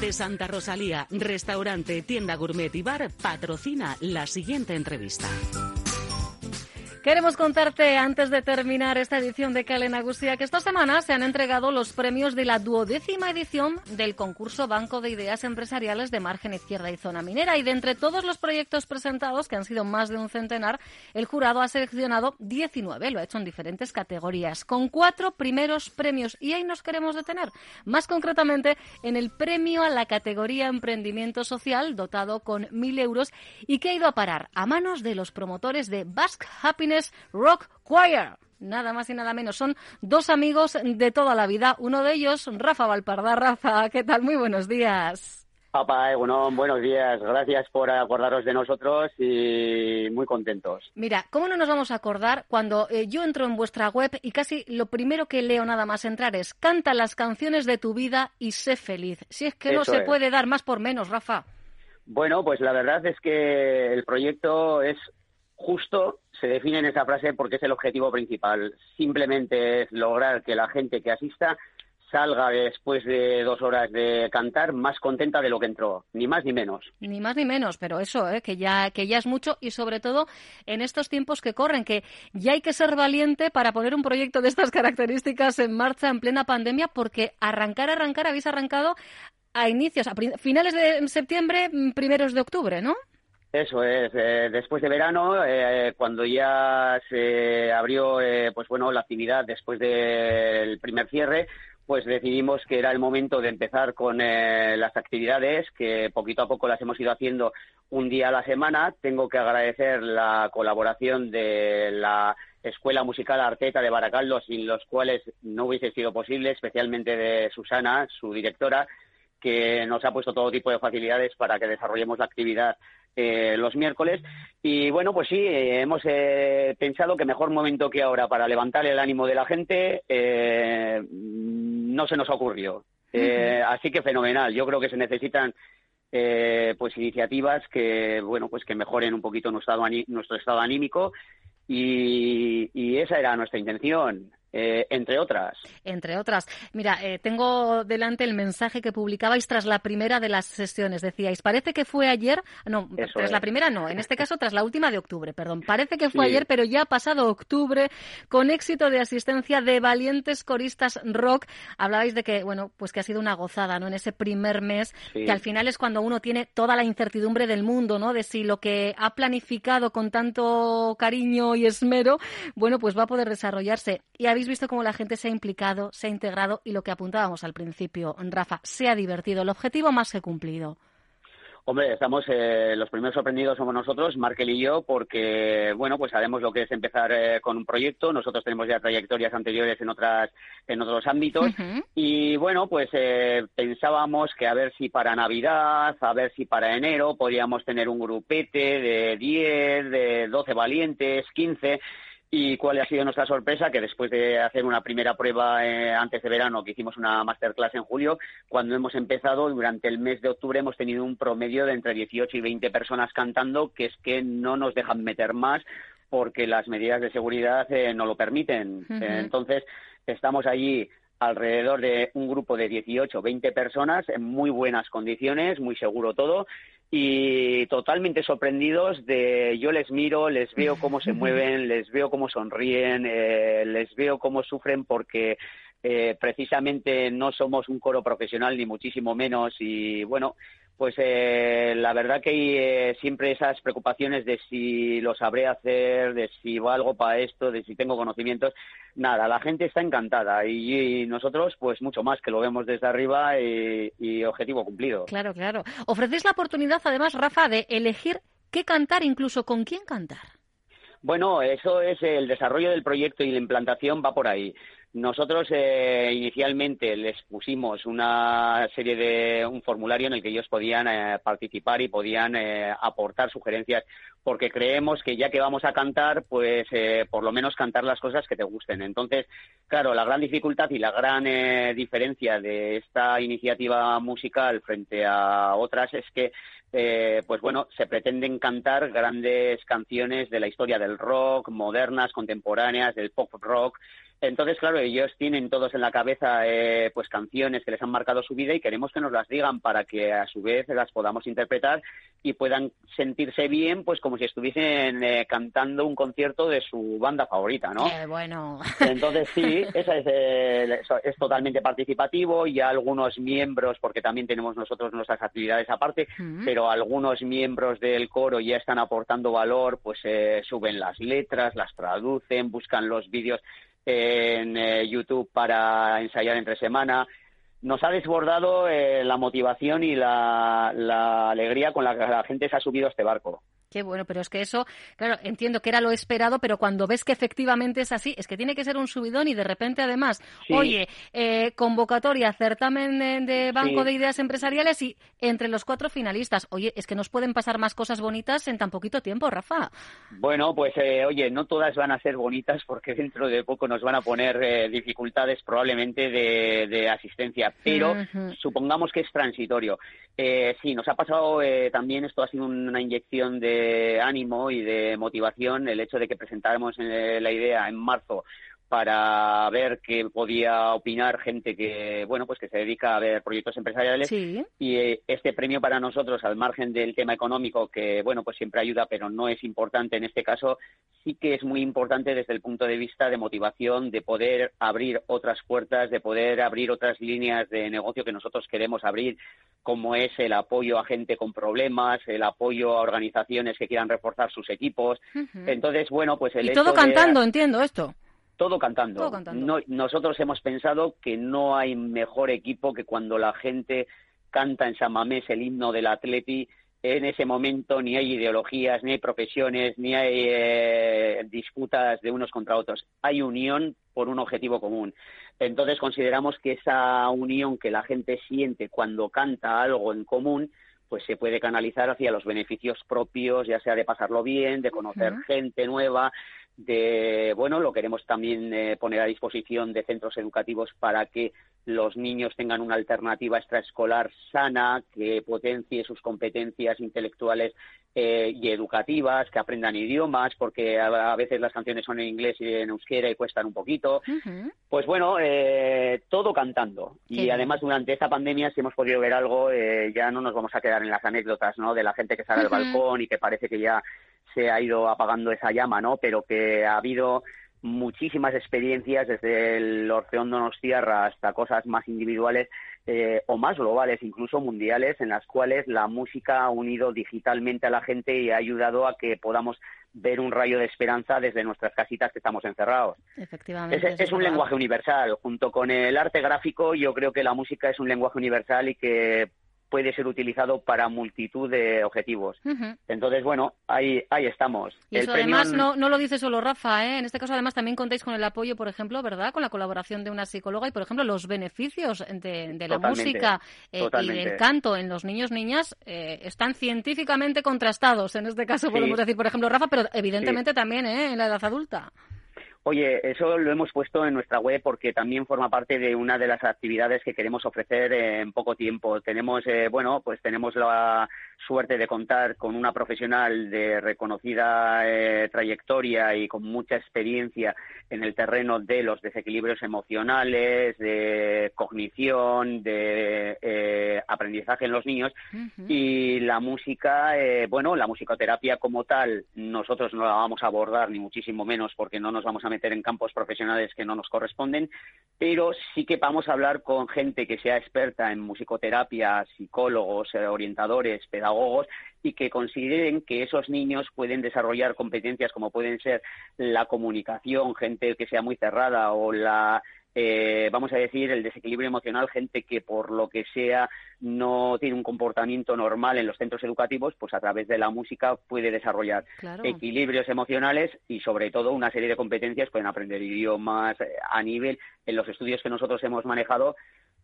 de Santa Rosalía, restaurante, tienda gourmet y bar, patrocina la siguiente entrevista. Queremos contarte, antes de terminar esta edición de Calen Agustia, que esta semana se han entregado los premios de la duodécima edición del concurso Banco de Ideas Empresariales de Margen Izquierda y Zona Minera. Y de entre todos los proyectos presentados, que han sido más de un centenar, el jurado ha seleccionado 19, lo ha hecho en diferentes categorías, con cuatro primeros premios. Y ahí nos queremos detener. Más concretamente, en el premio a la categoría Emprendimiento Social, dotado con mil euros, y que ha ido a parar a manos de los promotores de Basque Happiness Rock Choir. Nada más y nada menos. Son dos amigos de toda la vida. Uno de ellos, Rafa Valparda. Rafa, ¿qué tal? Muy buenos días. Papá, bueno, buenos días. Gracias por acordaros de nosotros y muy contentos. Mira, ¿cómo no nos vamos a acordar cuando eh, yo entro en vuestra web y casi lo primero que leo nada más entrar es canta las canciones de tu vida y sé feliz? Si es que no se puede dar más por menos, Rafa. Bueno, pues la verdad es que el proyecto es justo se define en esa frase porque es el objetivo principal. Simplemente es lograr que la gente que asista salga después de dos horas de cantar más contenta de lo que entró, ni más ni menos. Ni más ni menos, pero eso, ¿eh? que ya que ya es mucho y sobre todo en estos tiempos que corren, que ya hay que ser valiente para poner un proyecto de estas características en marcha en plena pandemia, porque arrancar, arrancar, habéis arrancado a inicios, a finales de septiembre, primeros de octubre, ¿no? Eso es, eh, después de verano, eh, cuando ya se abrió eh, pues bueno, la actividad después del primer cierre, pues decidimos que era el momento de empezar con las actividades, que poquito a poco las hemos ido haciendo un día a la semana. Tengo que agradecer la colaboración de la Escuela Musical Arteta de Baracaldo, sin los cuales no hubiese sido posible, especialmente de Susana, su directora, que nos ha puesto todo tipo de facilidades para que desarrollemos la actividad eh, los miércoles. Y bueno, pues sí, eh, hemos eh, pensado que mejor momento que ahora para levantar el ánimo de la gente no se nos ocurrió. Así que fenomenal. Yo creo que se necesitan pues iniciativas que bueno pues que mejoren un poquito nuestro estado, nuestro estado anímico y, y esa era nuestra intención. Eh, entre otras. Entre otras. Mira, eh, tengo delante el mensaje que publicabais tras la primera de las sesiones. Decíais, parece que fue ayer, no, tras la primera no, en este caso tras la última de octubre, perdón. Parece que fue ayer, pero ya ha pasado octubre, con éxito de asistencia de valientes coristas rock. Hablabais de que, bueno, pues que ha sido una gozada, ¿no? En ese primer mes, que al final es cuando uno tiene toda la incertidumbre del mundo, ¿no? De si lo que ha planificado con tanto cariño y esmero, bueno, pues va a poder desarrollarse. Y habéis visto cómo la gente se ha implicado, se ha integrado y lo que apuntábamos al principio, Rafa, se ha divertido. El objetivo más que cumplido. Hombre, estamos eh, los primeros sorprendidos somos nosotros, Markel y yo, porque bueno, pues sabemos lo que es empezar eh, con un proyecto. Nosotros tenemos ya trayectorias anteriores en otras en otros ámbitos y bueno, pues eh, pensábamos que a ver si para Navidad, a ver si para enero podíamos tener un grupete de 10, de 12 valientes, 15 ¿Y cuál ha sido nuestra sorpresa? Que después de hacer una primera prueba eh, antes de verano, que hicimos una masterclass en julio, cuando hemos empezado, durante el mes de octubre hemos tenido un promedio de entre 18 y 20 personas cantando, que es que no nos dejan meter más porque las medidas de seguridad eh, no lo permiten. entonces, estamos allí alrededor de un grupo de 18 o 20 personas en muy buenas condiciones, muy seguro todo, y totalmente sorprendidos de yo les miro, les veo cómo se mueven, les veo cómo sonríen, eh, les veo cómo sufren porque eh, precisamente no somos un coro profesional ni muchísimo menos y bueno, pues eh, la verdad que hay eh, siempre esas preocupaciones de si lo sabré hacer, de si valgo para esto, de si tengo conocimientos. Nada, la gente está encantada y, nosotros, pues mucho más, que lo vemos desde arriba y, y objetivo cumplido. Claro, claro. Ofrecéis la oportunidad, además, Rafa, de elegir qué cantar, incluso con quién cantar. Bueno, eso es el desarrollo del proyecto y la implantación va por ahí. Nosotros eh, inicialmente les pusimos una serie de un formulario en el que ellos podían eh, participar y podían eh, aportar sugerencias porque creemos que ya que vamos a cantar, pues por lo menos cantar las cosas que te gusten. Entonces, claro, la gran dificultad y la gran diferencia de esta iniciativa musical frente a otras es que pues bueno, se pretenden cantar grandes canciones de la historia del rock, modernas, contemporáneas, del pop rock, entonces, claro, ellos tienen todos en la cabeza eh, pues canciones que les han marcado su vida y queremos que nos las digan para que a su vez las podamos interpretar y puedan sentirse bien, pues como si estuviesen eh, cantando un concierto de su banda favorita, ¿no? Bueno. Entonces sí, esa es, eh, es totalmente participativo y algunos miembros, porque también tenemos nosotros nuestras actividades aparte, pero algunos miembros del coro ya están aportando valor, pues suben las letras, las traducen, buscan los vídeos en eh, YouTube para ensayar entre semana. Nos ha desbordado eh, la motivación y la, la alegría con la que la gente se ha subido a este barco. Qué bueno, pero es que eso, claro, entiendo que era lo esperado, pero cuando ves que efectivamente es así, es que tiene que ser un subidón y de repente además, oye, eh, convocatoria, certamen de, Banco de Ideas Empresariales y entre los cuatro finalistas, oye, es que nos pueden pasar más cosas bonitas en tan poquito tiempo, Rafa. Bueno, pues eh, oye, no todas van a ser bonitas porque dentro de poco nos van a poner eh, dificultades probablemente de, asistencia, pero supongamos que es transitorio. sí, nos ha pasado también, esto ha sido una inyección de ánimo y de motivación el hecho de que presentáramos eh, la idea en marzo para ver qué podía opinar gente que bueno pues que se dedica a ver proyectos empresariales. Y eh, este premio para nosotros al margen del tema económico que bueno pues siempre ayuda pero no es importante en este caso sí que es muy importante desde el punto de vista de motivación de poder abrir otras puertas de poder abrir otras líneas de negocio que nosotros queremos abrir como es el apoyo a gente con problemas el apoyo a organizaciones que quieran reforzar sus equipos. Entonces bueno pues el y todo cantando entiendo esto todo cantando. nosotros hemos pensado que no hay mejor equipo que cuando la gente canta en San Mamés el himno del Atleti. En ese momento ni hay ideologías, ni hay profesiones, ni hay eh, disputas de unos contra otros. Hay unión por un objetivo común. Entonces consideramos que esa unión que la gente siente cuando canta algo en común, pues se puede canalizar hacia los beneficios propios, ya sea de pasarlo bien, de conocer gente nueva, de bueno lo queremos también eh, poner a disposición de centros educativos para que los niños tengan una alternativa extraescolar sana que potencie sus competencias intelectuales eh, y educativas que aprendan idiomas porque a, veces las canciones son en inglés y en euskera y cuestan un poquito. Pues bueno eh, todo cantando. Y además durante esta pandemia si hemos podido ver algo ya no nos vamos a quedar en las anécdotas no de la gente que sale al balcón y que parece que ya se ha ido apagando esa llama, ¿no? Pero que ha habido muchísimas experiencias desde el Orfeón Donostiarra hasta cosas más individuales eh, o más globales, incluso mundiales, en las cuales la música ha unido digitalmente a la gente y ha ayudado a que podamos ver un rayo de esperanza desde nuestras casitas que estamos encerrados. Efectivamente. Es, es un lenguaje universal. Junto con el arte gráfico, yo creo que la música es un lenguaje universal y que puede ser utilizado para multitud de objetivos. Entonces, bueno, ahí, ahí estamos. Y eso además no, no lo dice solo Rafa, ¿eh? En este caso, además, también contáis con el apoyo, por ejemplo, ¿verdad? Con la colaboración de una psicóloga y, por ejemplo, los beneficios de, la música eh, y del canto en los niños niñas eh, están científicamente contrastados. En este caso, podemos decir, por ejemplo, Rafa, pero evidentemente también ¿eh? en la edad adulta. Oye, eso lo hemos puesto en nuestra web porque también forma parte de una de las actividades que queremos ofrecer en poco tiempo. Tenemos, eh, bueno, pues tenemos la suerte de contar con una profesional de reconocida eh, trayectoria y con mucha experiencia en el terreno de los desequilibrios emocionales, de cognición, de eh, aprendizaje en los niños. Y la música, eh, bueno, la musicoterapia como tal, nosotros no la vamos a abordar, ni muchísimo menos, porque no nos vamos a meter en campos profesionales que no nos corresponden, pero sí que vamos a hablar con gente que sea experta en musicoterapia, psicólogos, eh, orientadores, pedagogos, y que consideren que esos niños pueden desarrollar competencias como pueden ser la comunicación, gente que sea muy cerrada o la eh, vamos a decir, el desequilibrio emocional, gente que por lo que sea no tiene un comportamiento normal en los centros educativos, pues a través de la música puede desarrollar equilibrios emocionales y sobre todo una serie de competencias, pueden aprender idiomas eh, a nivel, en los estudios que nosotros hemos manejado,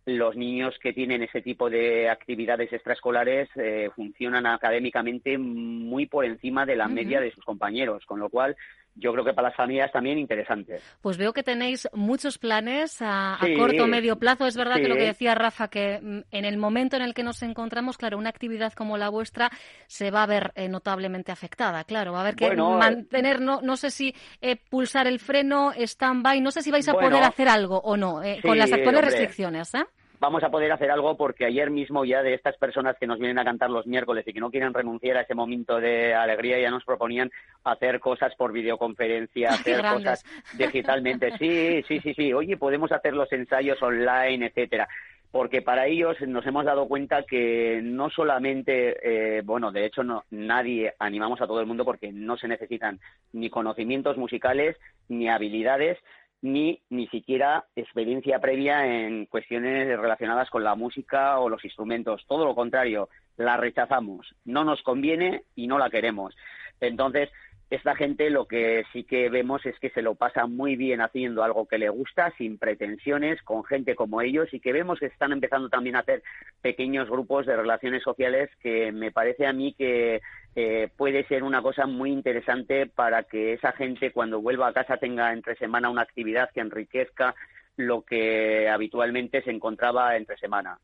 los niños que tienen ese tipo de actividades extraescolares eh, funcionan académicamente muy por encima de la media de sus compañeros, con lo cual yo creo que para las familias también interesante. Pues veo que tenéis muchos planes a, corto o medio plazo. Es verdad que lo que decía Rafa, que mm, en el momento en el que nos encontramos, claro, una actividad como la vuestra se va a ver eh, notablemente afectada. Claro, va a haber que eh, mantener, no, no sé si pulsar el freno, stand-by, no sé si vais a poder hacer algo o no, con las actuales restricciones. ¿eh? Vamos a poder hacer algo porque ayer mismo ya de estas personas que nos vienen a cantar los miércoles y que no quieren renunciar a ese momento de alegría ya nos proponían hacer cosas por videoconferencia, hacer cosas digitalmente. Sí, sí, sí, sí. Oye, podemos hacer los ensayos online, etcétera porque para ellos nos hemos dado cuenta que no solamente, eh, bueno, de hecho no, nadie animamos a todo el mundo porque no se necesitan ni conocimientos musicales ni habilidades, ni ni siquiera experiencia previa en cuestiones relacionadas con la música o los instrumentos. Todo lo contrario, la rechazamos. No nos conviene y no la queremos. Entonces, esta gente lo que sí que vemos es que se lo pasa muy bien haciendo algo que le gusta, sin pretensiones, con gente como ellos, y que vemos que están empezando también a hacer pequeños grupos de relaciones sociales que me parece a mí que eh, puede ser una cosa muy interesante para que esa gente cuando vuelva a casa tenga entre semana una actividad que enriquezca lo que habitualmente se encontraba entre semana.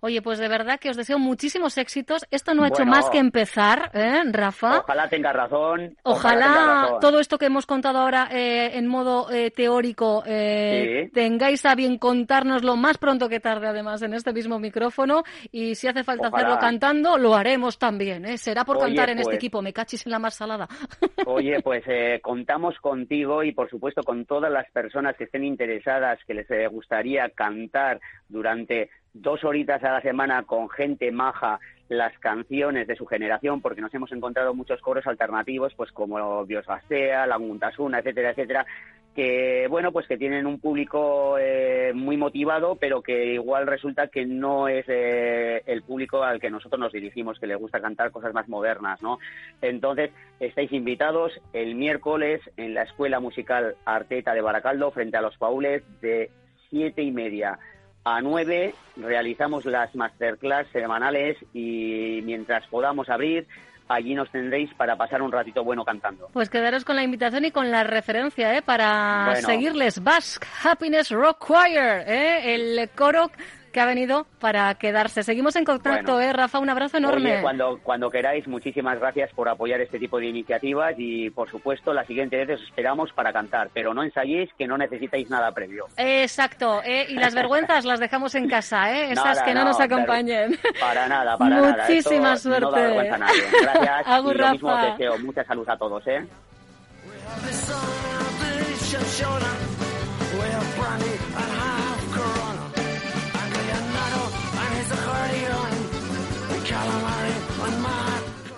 Oye, pues de verdad que os deseo muchísimos éxitos. Esto no ha hecho más que empezar, ¿eh, Rafa? Ojalá tenga razón. Ojalá, todo esto que hemos contado ahora eh, en modo eh, teórico eh, tengáis a bien contárnoslo más pronto que tarde, además, en este mismo micrófono. Y si hace falta hacerlo cantando, lo haremos también. ¿eh? Será por cantar en este pues equipo. Me cachis en la más salada. Oye, pues contamos contigo y, por supuesto, con todas las personas que estén interesadas, que les gustaría cantar durante dos horitas a la semana con gente maja las canciones de su generación, porque nos hemos encontrado muchos coros alternativos, pues como Dios Gastea, La Muntasuna, etcétera, etcétera, que bueno, pues que tienen un público eh, muy motivado, pero que igual resulta que no es eh, el público al que nosotros nos dirigimos, que le gusta cantar cosas más modernas, ¿no? Entonces, estáis invitados el miércoles en la Escuela Musical Arteta de Baracaldo, frente a los Paules, de siete y media a 9 realizamos las masterclass semanales y mientras podamos abrir, allí nos tendréis para pasar un ratito bueno cantando. Pues quedaros con la invitación y con la referencia ¿eh? para seguirles. Basque Happiness Rock Choir, ¿eh? el coro que ha venido para quedarse. Seguimos en contacto, ¿eh, Rafa? Un abrazo enorme. cuando, cuando queráis, muchísimas gracias por apoyar este tipo de iniciativas y, por supuesto, la siguiente vez os esperamos para cantar, pero no ensayéis que no necesitáis nada previo. Exacto, ¿eh? y las vergüenzas las dejamos en casa, ¿eh? esas que no, nos acompañen. Para nada, para nada. Muchísima suerte. No nadie. Gracias. y lo mismo deseo. Mucha salud a todos, ¿eh?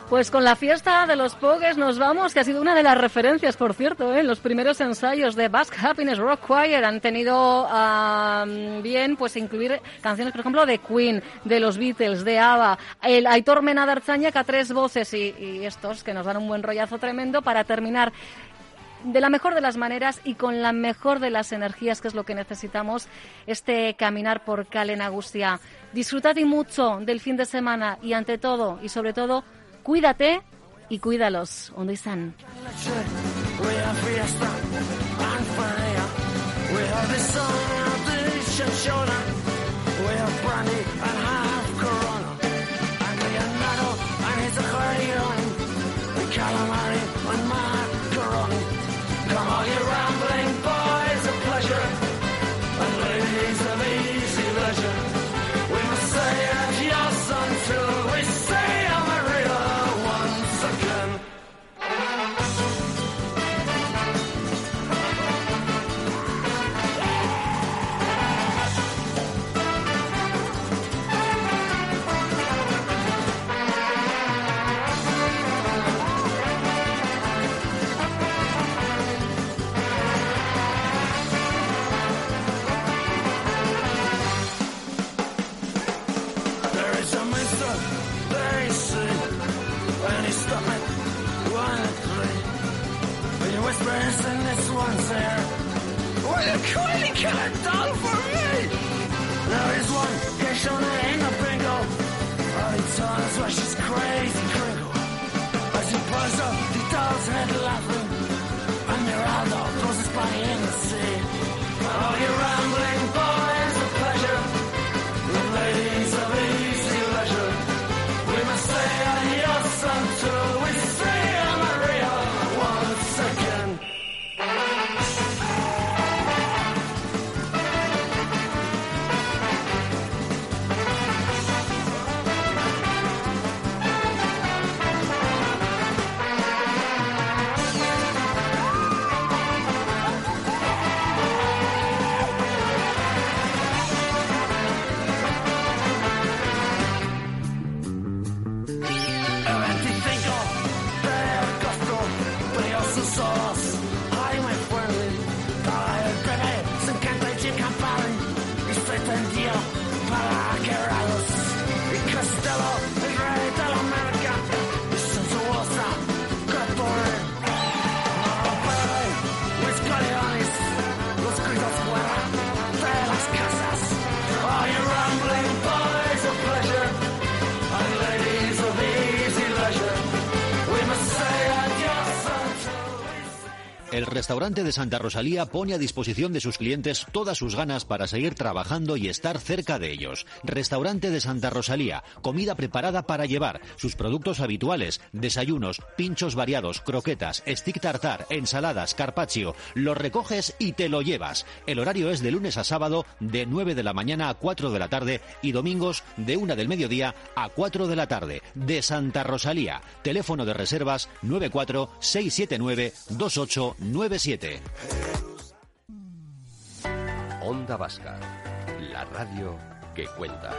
Pues con la fiesta de los Pogues nos vamos, que ha sido una de las referencias, por cierto, ¿eh? los primeros ensayos de Basque Happiness Rock Choir han tenido bien pues incluir canciones, por ejemplo, de Queen, de los Beatles, de ABBA, el Aitor que a tres voces y, y estos que nos dan un buen rollazo tremendo para terminar de la mejor de las maneras y con la mejor de las energías, que es lo que necesitamos, este caminar por Calen Agustia. Disfrutad y mucho del fin de semana y ante todo y sobre todo, cuídate y cuídalos. ¿Dónde están? But you whisper in this one's ear, Will you kindly kill a doll for me? There is one, cash on it in the bingo. All he turns where she's crazy crinkle. As he pulls up, the doll's head laughing. And Miraldo throws his body in the sea. Oh, you rambling y se tendió para quererlos, y Costello, El restaurante de Santa Rosalía pone a disposición de sus clientes todas sus ganas para seguir trabajando y estar cerca de ellos. Restaurante de Santa Rosalía, comida preparada para llevar, sus productos habituales, desayunos, pinchos variados, croquetas, stick tartar, ensaladas, carpaccio. Lo recoges y te lo llevas. El horario es de lunes a sábado de 9 de la mañana a 4 de la tarde y domingos de 1 del mediodía a 4 de la tarde. De Santa Rosalía. Teléfono de reservas 94 679 2897. Onda Vasca, la radio que cuenta.